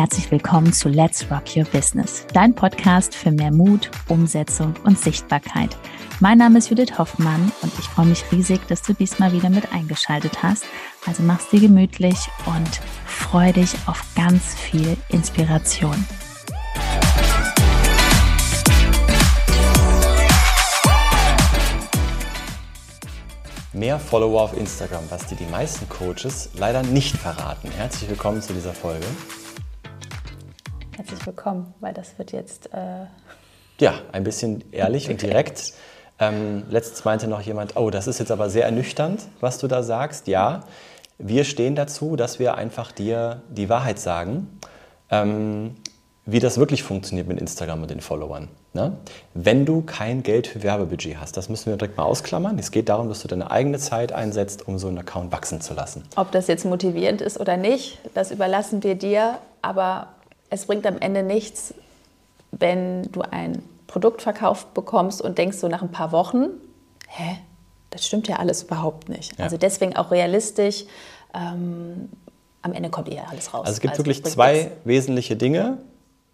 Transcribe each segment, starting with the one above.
herzlich willkommen zu Let's Rock Your Business, dein Podcast für mehr Mut, Umsetzung und Sichtbarkeit. Mein Name ist Judith Hoffmann und ich freue mich riesig, dass du diesmal wieder mit eingeschaltet hast. Also mach's dir gemütlich und freu dich auf ganz viel Inspiration. Mehr Follower auf Instagram, was dir die meisten Coaches leider nicht verraten. Herzlich willkommen zu dieser Folge. Herzlich willkommen, weil das wird jetzt. Äh ja, ein bisschen ehrlich und direkt. Ähm, letztens meinte noch jemand, oh, das ist jetzt aber sehr ernüchternd, was du da sagst. Ja, wir stehen dazu, dass wir einfach dir die Wahrheit sagen, ähm, wie das wirklich funktioniert mit Instagram und den Followern. Ne? Wenn du kein Geld für Werbebudget hast, das müssen wir direkt mal ausklammern. Es geht darum, dass du deine eigene Zeit einsetzt, um so einen Account wachsen zu lassen. Ob das jetzt motivierend ist oder nicht, das überlassen wir dir. Aber es bringt am Ende nichts, wenn du ein Produkt verkauft bekommst und denkst so nach ein paar Wochen, hä, das stimmt ja alles überhaupt nicht. Ja. Also deswegen auch realistisch, ähm, am Ende kommt eher alles raus. Also es gibt also wirklich zwei nichts. wesentliche Dinge.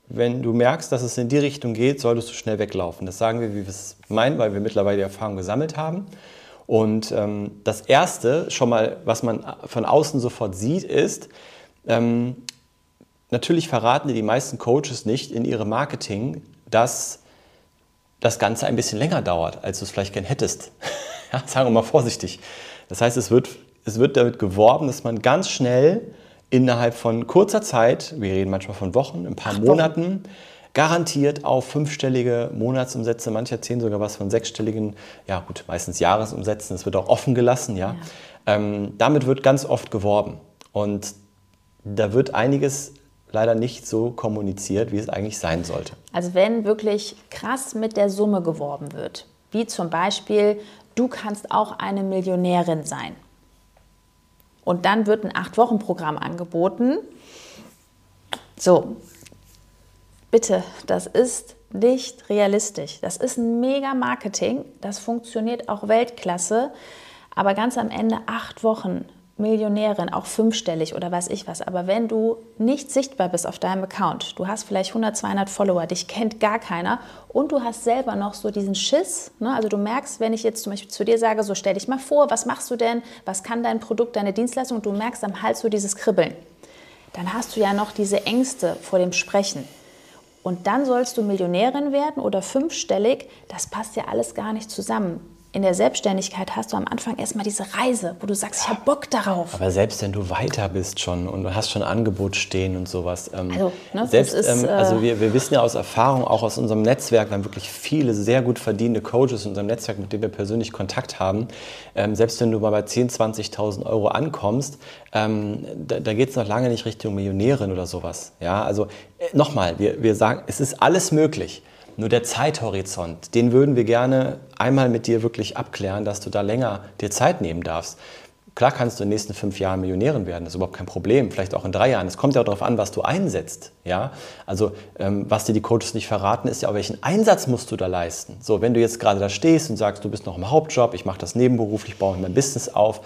Wenn du merkst, dass es in die Richtung geht, solltest du schnell weglaufen. Das sagen wir, wie wir es meinen, weil wir mittlerweile die Erfahrung gesammelt haben. Und ähm, das Erste, schon mal, was man von außen sofort sieht, ist, ähm, natürlich verraten dir die meisten Coaches nicht in ihrem Marketing, dass das Ganze ein bisschen länger dauert, als du es vielleicht gern hättest. ja, sagen wir mal vorsichtig. Das heißt, es wird, es wird damit geworben, dass man ganz schnell innerhalb von kurzer Zeit, wir reden manchmal von Wochen, ein paar Ach, Monaten, garantiert auf fünfstellige Monatsumsätze, manche erzählen sogar was von sechsstelligen, ja gut, meistens Jahresumsätzen, das wird auch offen gelassen, ja. ja. Ähm, damit wird ganz oft geworben und da wird einiges leider nicht so kommuniziert, wie es eigentlich sein sollte. Also wenn wirklich krass mit der Summe geworben wird, wie zum Beispiel, du kannst auch eine Millionärin sein. Und dann wird ein Acht-Wochen-Programm angeboten. So, bitte, das ist nicht realistisch. Das ist ein mega Marketing, das funktioniert auch Weltklasse, aber ganz am Ende acht Wochen Millionärin, auch fünfstellig oder weiß ich was, aber wenn du nicht sichtbar bist auf deinem Account, du hast vielleicht 100, 200 Follower, dich kennt gar keiner und du hast selber noch so diesen Schiss, ne? also du merkst, wenn ich jetzt zum Beispiel zu dir sage, so stell dich mal vor, was machst du denn, was kann dein Produkt, deine Dienstleistung? Du merkst am Hals so dieses Kribbeln, dann hast du ja noch diese Ängste vor dem Sprechen. Und dann sollst du Millionärin werden oder fünfstellig, das passt ja alles gar nicht zusammen in der Selbstständigkeit hast du am Anfang erstmal diese Reise, wo du sagst, ich habe Bock darauf. Aber selbst wenn du weiter bist schon und du hast schon Angebot stehen und sowas. Ähm, also, ne, selbst, ist, ähm, also äh, wir, wir wissen ja aus Erfahrung, auch aus unserem Netzwerk, wir haben wirklich viele sehr gut verdienende Coaches in unserem Netzwerk, mit denen wir persönlich Kontakt haben. Ähm, selbst wenn du mal bei 10.000, 20.000 Euro ankommst, ähm, da, da geht es noch lange nicht Richtung Millionärin oder sowas. Ja, also äh, nochmal, wir, wir sagen, es ist alles möglich. Nur der Zeithorizont, den würden wir gerne einmal mit dir wirklich abklären, dass du da länger dir Zeit nehmen darfst. Klar kannst du in den nächsten fünf Jahren Millionärin werden, das ist überhaupt kein Problem. Vielleicht auch in drei Jahren. Es kommt ja auch darauf an, was du einsetzt. Ja? Also, ähm, was dir die Coaches nicht verraten, ist ja welchen Einsatz musst du da leisten. So, wenn du jetzt gerade da stehst und sagst, du bist noch im Hauptjob, ich mache das nebenberuflich, baue mein Business auf,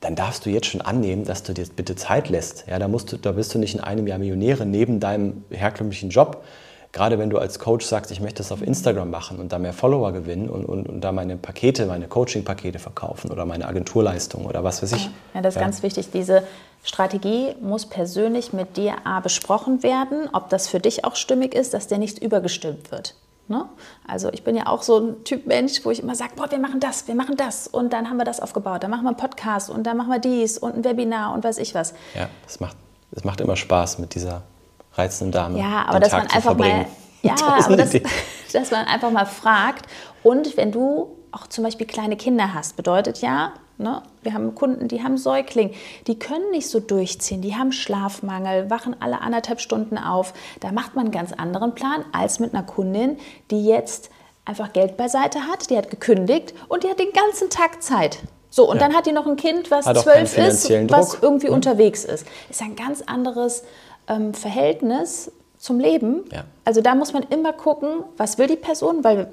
dann darfst du jetzt schon annehmen, dass du dir bitte Zeit lässt. Ja, da, musst du, da bist du nicht in einem Jahr Millionärin neben deinem herkömmlichen Job, gerade wenn du als Coach sagst, ich möchte das auf Instagram machen und da mehr Follower gewinnen und, und, und da meine Pakete, meine Coaching-Pakete verkaufen oder meine Agenturleistung oder was weiß ich. Ja, das ist ja. ganz wichtig. Diese Strategie muss persönlich mit dir A besprochen werden, ob das für dich auch stimmig ist, dass der nicht übergestimmt wird. Ne? Also ich bin ja auch so ein Typ Mensch, wo ich immer sage, boah, wir machen das, wir machen das und dann haben wir das aufgebaut, dann machen wir einen Podcast und dann machen wir dies und ein Webinar und weiß ich was. Ja, das macht, das macht immer Spaß mit dieser reizenden Dame. Ja, aber dass Tag man einfach mal, ja, aber das, dass man einfach mal fragt. Und wenn du auch zum Beispiel kleine Kinder hast, bedeutet ja, ne, wir haben Kunden, die haben Säugling, die können nicht so durchziehen, die haben Schlafmangel, wachen alle anderthalb Stunden auf. Da macht man einen ganz anderen Plan als mit einer Kundin, die jetzt einfach Geld beiseite hat, die hat gekündigt und die hat den ganzen Tag Zeit. So, und ja. dann hat die noch ein Kind, was zwölf ist, was irgendwie ja. unterwegs ist. Ist ein ganz anderes ähm, Verhältnis zum Leben. Ja. Also da muss man immer gucken, was will die Person, weil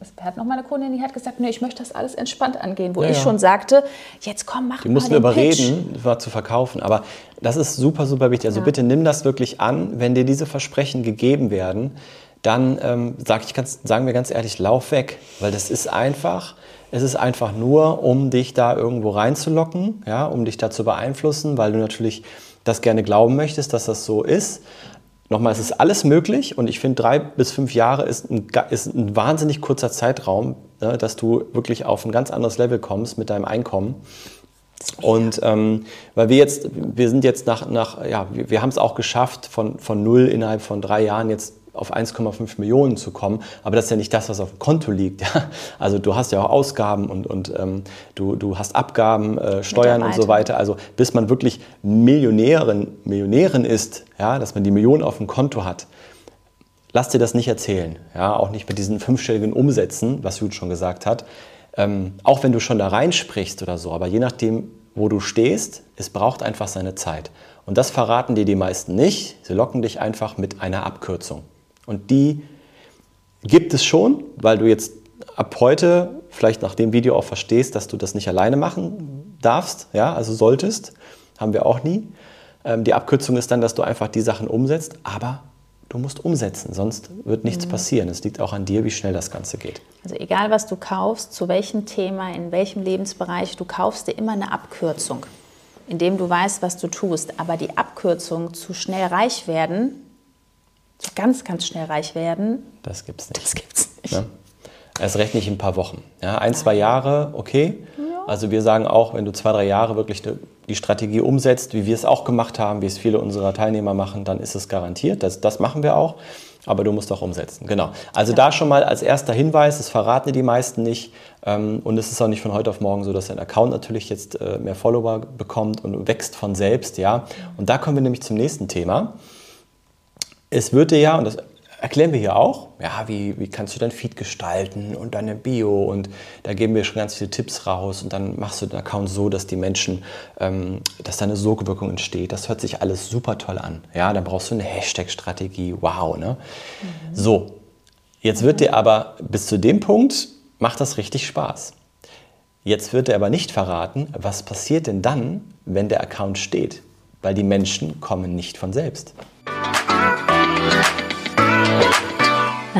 es hat noch mal eine Kundin, die hat gesagt, nee, ich möchte das alles entspannt angehen, wo ja, ich ja. schon sagte, jetzt komm, mach die mal mussten den überreden, Pitch. war zu verkaufen. Aber das ist super, super wichtig. Also bitte nimm das wirklich an, wenn dir diese Versprechen gegeben werden, dann ähm, sag ich ganz, sagen wir ganz ehrlich, lauf weg, weil das ist einfach. Es ist einfach nur, um dich da irgendwo reinzulocken, ja, um dich da zu beeinflussen, weil du natürlich das gerne glauben möchtest, dass das so ist. Nochmal, es ist alles möglich und ich finde, drei bis fünf Jahre ist ein, ist ein wahnsinnig kurzer Zeitraum, ne, dass du wirklich auf ein ganz anderes Level kommst mit deinem Einkommen. Und ähm, weil wir jetzt, wir sind jetzt nach, nach ja, wir, wir haben es auch geschafft, von, von null innerhalb von drei Jahren jetzt auf 1,5 Millionen zu kommen. Aber das ist ja nicht das, was auf dem Konto liegt. Ja? Also du hast ja auch Ausgaben und, und ähm, du, du hast Abgaben, äh, Steuern und so weiter. Also bis man wirklich Millionärin, Millionärin ist, ja, dass man die Millionen auf dem Konto hat, lass dir das nicht erzählen. Ja? Auch nicht mit diesen fünfstelligen Umsätzen, was Jud schon gesagt hat. Ähm, auch wenn du schon da reinsprichst oder so, aber je nachdem, wo du stehst, es braucht einfach seine Zeit. Und das verraten dir die meisten nicht. Sie locken dich einfach mit einer Abkürzung. Und die gibt es schon, weil du jetzt ab heute vielleicht nach dem Video auch verstehst, dass du das nicht alleine machen darfst, ja, also solltest, haben wir auch nie. Ähm, die Abkürzung ist dann, dass du einfach die Sachen umsetzt, aber du musst umsetzen, sonst wird nichts mhm. passieren. Es liegt auch an dir, wie schnell das Ganze geht. Also egal, was du kaufst, zu welchem Thema, in welchem Lebensbereich, du kaufst dir immer eine Abkürzung, indem du weißt, was du tust. Aber die Abkürzung zu schnell reich werden, so ganz, ganz schnell reich werden. Das gibt's nicht. Das gibt's nicht. Ja? Erst recht nicht in ein paar Wochen. Ja, ein, zwei Jahre, okay. Ja. Also wir sagen auch, wenn du zwei, drei Jahre wirklich die Strategie umsetzt, wie wir es auch gemacht haben, wie es viele unserer Teilnehmer machen, dann ist es garantiert. Das, das machen wir auch. Aber du musst auch umsetzen. Genau. Also ja. da schon mal als erster Hinweis, das verraten die meisten nicht. Ähm, und es ist auch nicht von heute auf morgen so, dass dein Account natürlich jetzt äh, mehr Follower bekommt und wächst von selbst. Ja? Und da kommen wir nämlich zum nächsten Thema es wird dir ja, und das erklären wir hier auch, ja, wie, wie kannst du dein Feed gestalten und deine Bio und da geben wir schon ganz viele Tipps raus und dann machst du den Account so, dass die Menschen, ähm, dass da eine Sogwirkung entsteht. Das hört sich alles super toll an. Ja, dann brauchst du eine Hashtag-Strategie, wow, ne? Mhm. So, jetzt wird dir aber bis zu dem Punkt, macht das richtig Spaß. Jetzt wird er aber nicht verraten, was passiert denn dann, wenn der Account steht, weil die Menschen kommen nicht von selbst.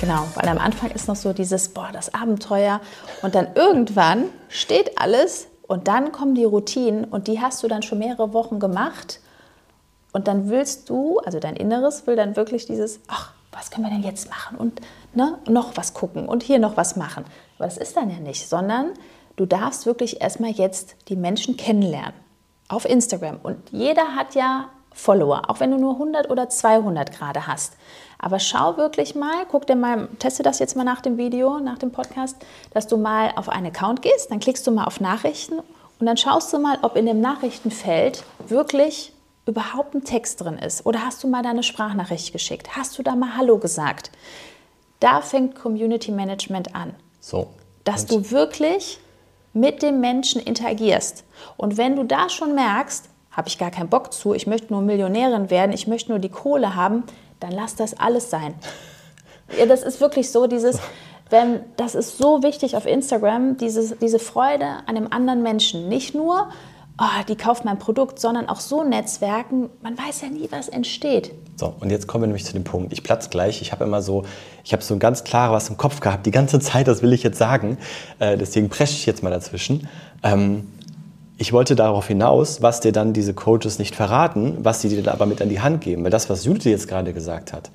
Genau, weil am Anfang ist noch so dieses, boah, das Abenteuer. Und dann irgendwann steht alles und dann kommen die Routinen und die hast du dann schon mehrere Wochen gemacht. Und dann willst du, also dein Inneres will dann wirklich dieses, ach, was können wir denn jetzt machen? Und ne, noch was gucken und hier noch was machen. Aber das ist dann ja nicht, sondern du darfst wirklich erstmal jetzt die Menschen kennenlernen auf Instagram. Und jeder hat ja Follower, auch wenn du nur 100 oder 200 gerade hast. Aber schau wirklich mal, guck dir mal, teste das jetzt mal nach dem Video, nach dem Podcast, dass du mal auf einen Account gehst, dann klickst du mal auf Nachrichten und dann schaust du mal, ob in dem Nachrichtenfeld wirklich überhaupt ein Text drin ist. Oder hast du mal deine Sprachnachricht geschickt? Hast du da mal Hallo gesagt? Da fängt Community Management an. So. Dass du wirklich mit dem Menschen interagierst. Und wenn du da schon merkst, habe ich gar keinen Bock zu, ich möchte nur Millionärin werden, ich möchte nur die Kohle haben, dann lass das alles sein. Ja, das ist wirklich so, dieses, wenn, das ist so wichtig auf Instagram, dieses, diese Freude an einem anderen Menschen. Nicht nur, oh, die kauft mein Produkt, sondern auch so Netzwerken, man weiß ja nie, was entsteht. So, und jetzt kommen wir nämlich zu dem Punkt. Ich platz gleich. Ich habe immer so, ich habe so ein ganz klar was im Kopf gehabt, die ganze Zeit, das will ich jetzt sagen. Äh, deswegen presche ich jetzt mal dazwischen. Ähm, ich wollte darauf hinaus, was dir dann diese Coaches nicht verraten, was sie dir dann aber mit an die Hand geben. Weil das, was Judith jetzt gerade gesagt hat,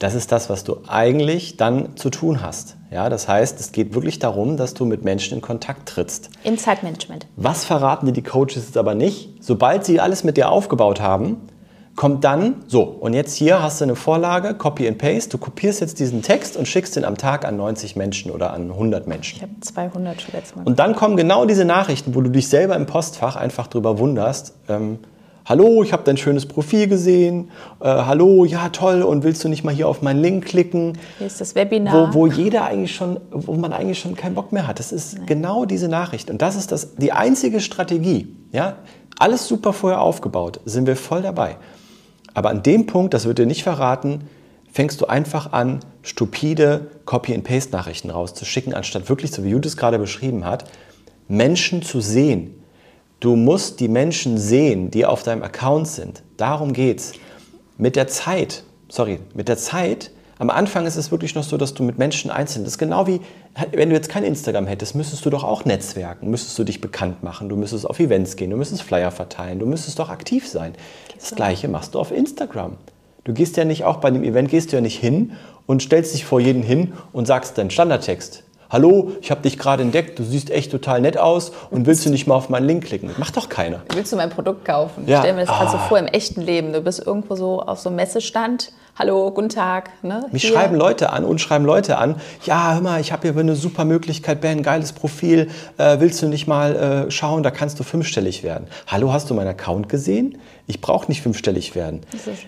das ist das, was du eigentlich dann zu tun hast. Ja, das heißt, es geht wirklich darum, dass du mit Menschen in Kontakt trittst. Im Zeitmanagement. Was verraten dir die Coaches jetzt aber nicht? Sobald sie alles mit dir aufgebaut haben, kommt dann so, und jetzt hier hast du eine Vorlage, Copy and Paste, du kopierst jetzt diesen Text und schickst ihn am Tag an 90 Menschen oder an 100 Menschen. Ich habe 200 schon letztes Mal. Und dann kommen genau diese Nachrichten, wo du dich selber im Postfach einfach drüber wunderst, ähm, Hallo, ich habe dein schönes Profil gesehen. Äh, hallo, ja toll. Und willst du nicht mal hier auf meinen Link klicken? Hier ist das Webinar. Wo, wo jeder eigentlich schon, wo man eigentlich schon keinen Bock mehr hat. Das ist Nein. genau diese Nachricht. Und das ist das, die einzige Strategie. Ja, alles super vorher aufgebaut. Sind wir voll dabei. Aber an dem Punkt, das wird dir nicht verraten, fängst du einfach an, stupide Copy-and-Paste-Nachrichten rauszuschicken, anstatt wirklich, so wie Judith gerade beschrieben hat, Menschen zu sehen Du musst die Menschen sehen, die auf deinem Account sind. Darum geht's. Mit der Zeit, sorry, mit der Zeit, am Anfang ist es wirklich noch so, dass du mit Menschen einzeln, das ist genau wie, wenn du jetzt kein Instagram hättest, müsstest du doch auch netzwerken, müsstest du dich bekannt machen, du müsstest auf Events gehen, du müsstest Flyer verteilen, du müsstest doch aktiv sein. Das Gleiche machst du auf Instagram. Du gehst ja nicht auch bei einem Event, gehst du ja nicht hin und stellst dich vor jeden hin und sagst deinen Standardtext hallo, ich habe dich gerade entdeckt, du siehst echt total nett aus und willst du nicht mal auf meinen Link klicken? Macht doch keiner. Willst du mein Produkt kaufen? Ja. Ich stell mir das ah. gerade so vor im echten Leben. Du bist irgendwo so auf so einem Messestand hallo, guten Tag. Ne? Mich Hier. schreiben Leute an und schreiben Leute an, ja, hör mal, ich habe hier eine super Möglichkeit, Ben, geiles Profil, äh, willst du nicht mal äh, schauen, da kannst du fünfstellig werden. Hallo, hast du meinen Account gesehen? Ich brauche nicht fünfstellig werden.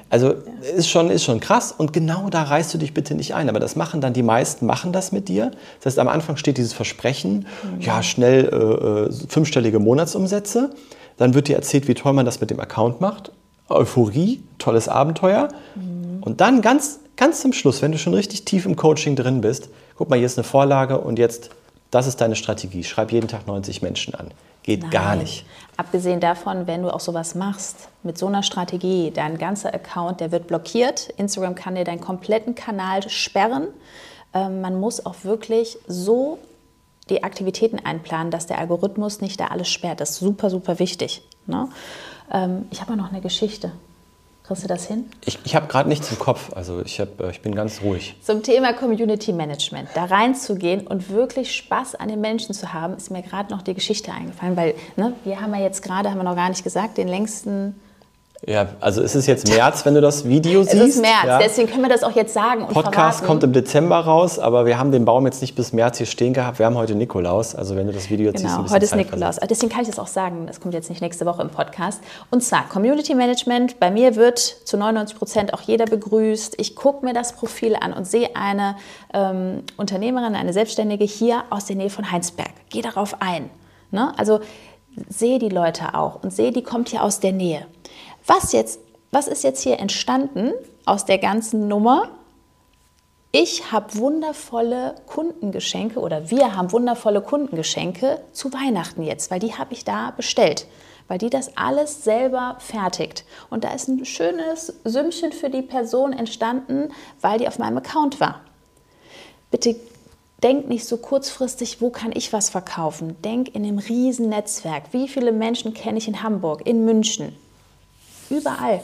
Also ist schon, ist schon krass und genau da reißt du dich bitte nicht ein. Aber das machen dann die meisten, machen das mit dir. Das heißt, am Anfang steht dieses Versprechen, mhm. ja, schnell äh, äh fünfstellige Monatsumsätze. Dann wird dir erzählt, wie toll man das mit dem Account macht. Euphorie, tolles Abenteuer. Mhm. Und dann ganz, ganz zum Schluss, wenn du schon richtig tief im Coaching drin bist, guck mal, hier ist eine Vorlage und jetzt, das ist deine Strategie. Schreib jeden Tag 90 Menschen an. Geht Nein. gar nicht. Abgesehen davon, wenn du auch sowas machst, mit so einer Strategie, dein ganzer Account, der wird blockiert. Instagram kann dir deinen kompletten Kanal sperren. Ähm, man muss auch wirklich so die Aktivitäten einplanen, dass der Algorithmus nicht da alles sperrt. Das ist super, super wichtig. Ne? Ähm, ich habe auch noch eine Geschichte. Kriegst du das hin? Ich, ich habe gerade nichts im Kopf, also ich, hab, äh, ich bin ganz ruhig. Zum Thema Community Management, da reinzugehen und wirklich Spaß an den Menschen zu haben, ist mir gerade noch die Geschichte eingefallen, weil ne, wir haben ja jetzt gerade, haben wir noch gar nicht gesagt, den längsten ja, also ist es jetzt März, wenn du das Video siehst? Es ist März, ja. deswegen können wir das auch jetzt sagen. Und Podcast verraten. kommt im Dezember raus, aber wir haben den Baum jetzt nicht bis März hier stehen gehabt. Wir haben heute Nikolaus, also wenn du das Video jetzt genau, siehst, heute ist Nikolaus. Versetzt. Deswegen kann ich das auch sagen. Das kommt jetzt nicht nächste Woche im Podcast. Und zwar Community Management. Bei mir wird zu 99 Prozent auch jeder begrüßt. Ich gucke mir das Profil an und sehe eine ähm, Unternehmerin, eine Selbstständige hier aus der Nähe von Heinsberg. Gehe darauf ein. Ne? Also sehe die Leute auch und sehe, die kommt hier aus der Nähe. Was jetzt, was ist jetzt hier entstanden aus der ganzen Nummer? Ich habe wundervolle Kundengeschenke oder wir haben wundervolle Kundengeschenke zu Weihnachten jetzt, weil die habe ich da bestellt, weil die das alles selber fertigt. Und da ist ein schönes Sümmchen für die Person entstanden, weil die auf meinem Account war. Bitte denk nicht so kurzfristig, wo kann ich was verkaufen. Denk in einem riesen Netzwerk. Wie viele Menschen kenne ich in Hamburg, in München, Überall.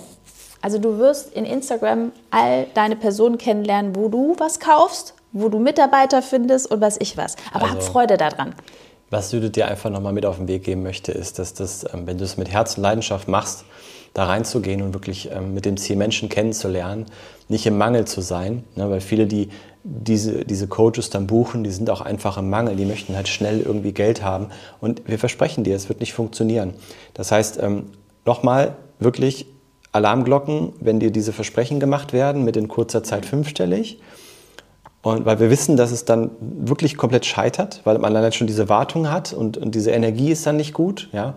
Also du wirst in Instagram all deine Personen kennenlernen, wo du was kaufst, wo du Mitarbeiter findest und was ich was. Aber also, hab Freude daran. Was Judith dir einfach nochmal mit auf den Weg geben möchte, ist, dass das, ähm, wenn du es mit Herz und Leidenschaft machst, da reinzugehen und wirklich ähm, mit dem Ziel Menschen kennenzulernen, nicht im Mangel zu sein, ne, weil viele, die diese, diese Coaches dann buchen, die sind auch einfach im Mangel, die möchten halt schnell irgendwie Geld haben und wir versprechen dir, es wird nicht funktionieren. Das heißt, ähm, nochmal, wirklich Alarmglocken, wenn dir diese Versprechen gemacht werden, mit in kurzer Zeit fünfstellig. Und weil wir wissen, dass es dann wirklich komplett scheitert, weil man dann schon diese Wartung hat und, und diese Energie ist dann nicht gut. Ja?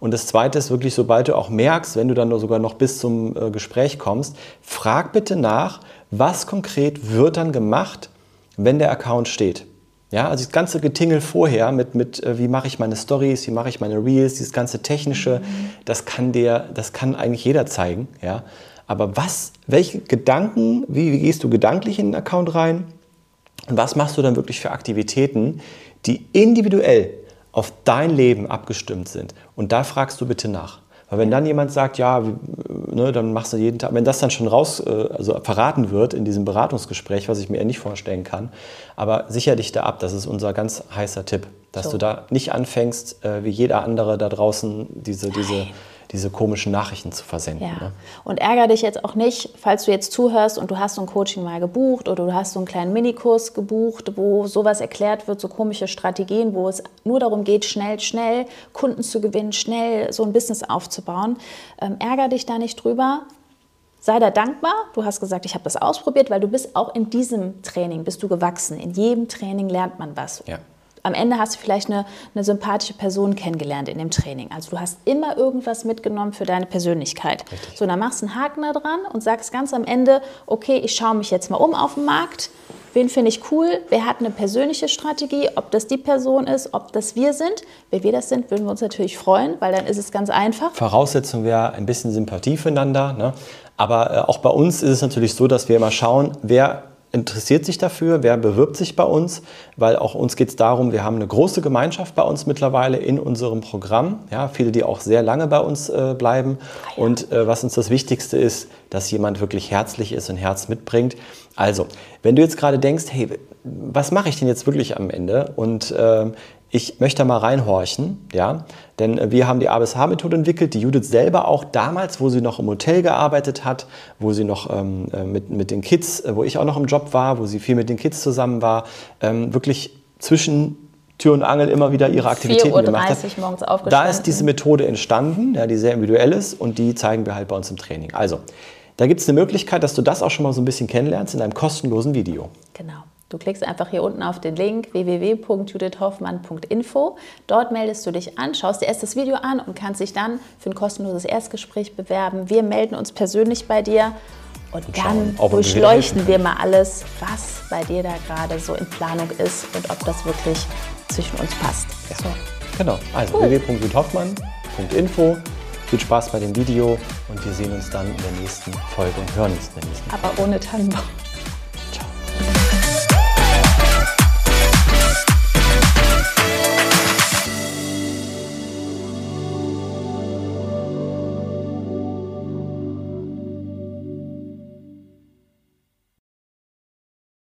Und das Zweite ist wirklich, sobald du auch merkst, wenn du dann sogar noch bis zum äh, Gespräch kommst, frag bitte nach, was konkret wird dann gemacht, wenn der Account steht. Ja, also das ganze Getingel vorher mit, mit äh, wie mache ich meine Stories, wie mache ich meine Reels, dieses ganze technische, das kann der, das kann eigentlich jeder zeigen. Ja, aber was, welche Gedanken, wie, wie gehst du gedanklich in den Account rein und was machst du dann wirklich für Aktivitäten, die individuell auf dein Leben abgestimmt sind? Und da fragst du bitte nach. Weil wenn dann jemand sagt, ja, ne, dann machst du jeden Tag, wenn das dann schon raus, äh, also verraten wird in diesem Beratungsgespräch, was ich mir eher nicht vorstellen kann, aber sicher dich da ab, das ist unser ganz heißer Tipp, dass so. du da nicht anfängst, äh, wie jeder andere da draußen diese, diese diese komischen Nachrichten zu versenden. Ja. Ne? Und ärgere dich jetzt auch nicht, falls du jetzt zuhörst und du hast so ein Coaching mal gebucht oder du hast so einen kleinen Minikurs gebucht, wo sowas erklärt wird, so komische Strategien, wo es nur darum geht, schnell, schnell Kunden zu gewinnen, schnell so ein Business aufzubauen. Ähm, ärgere dich da nicht drüber. Sei da dankbar. Du hast gesagt, ich habe das ausprobiert, weil du bist auch in diesem Training, bist du gewachsen. In jedem Training lernt man was. Ja am Ende hast du vielleicht eine, eine sympathische Person kennengelernt in dem Training. Also du hast immer irgendwas mitgenommen für deine Persönlichkeit. Richtig. So, dann machst du einen Haken da dran und sagst ganz am Ende, okay, ich schaue mich jetzt mal um auf dem Markt. Wen finde ich cool? Wer hat eine persönliche Strategie? Ob das die Person ist, ob das wir sind. Wenn wir das sind, würden wir uns natürlich freuen, weil dann ist es ganz einfach. Voraussetzung wäre ein bisschen Sympathie füreinander. Ne? Aber äh, auch bei uns ist es natürlich so, dass wir immer schauen, wer interessiert sich dafür, wer bewirbt sich bei uns, weil auch uns geht es darum, wir haben eine große Gemeinschaft bei uns mittlerweile in unserem Programm, ja, viele, die auch sehr lange bei uns äh, bleiben. Ah, ja. Und äh, was uns das Wichtigste ist, dass jemand wirklich herzlich ist und Herz mitbringt. Also, wenn du jetzt gerade denkst, hey, was mache ich denn jetzt wirklich am Ende? Und äh, ich möchte mal reinhorchen, ja, denn äh, wir haben die ABSH-Methode entwickelt, die Judith selber auch damals, wo sie noch im Hotel gearbeitet hat, wo sie noch ähm, äh, mit, mit den Kids, äh, wo ich auch noch im Job war, wo sie viel mit den Kids zusammen war, ähm, wirklich zwischen Tür und Angel immer wieder ihre Aktivitäten gemacht hat. morgens Da ist diese Methode entstanden, ja, die sehr individuell ist und die zeigen wir halt bei uns im Training. Also, da gibt es eine Möglichkeit, dass du das auch schon mal so ein bisschen kennenlernst in einem kostenlosen Video. Genau. Du klickst einfach hier unten auf den Link www.judithhoffmann.info. Dort meldest du dich an, schaust dir erst das Video an und kannst dich dann für ein kostenloses Erstgespräch bewerben. Wir melden uns persönlich bei dir und, und dann durchleuchten wir mal alles, was bei dir da gerade so in Planung ist und ob das wirklich zwischen uns passt. Ja. So. Genau, also cool. www.judithhoffmann.info. Viel Spaß bei dem Video und wir sehen uns dann in der nächsten Folge und hören uns in der nächsten Aber Folge. ohne Tannenbaum.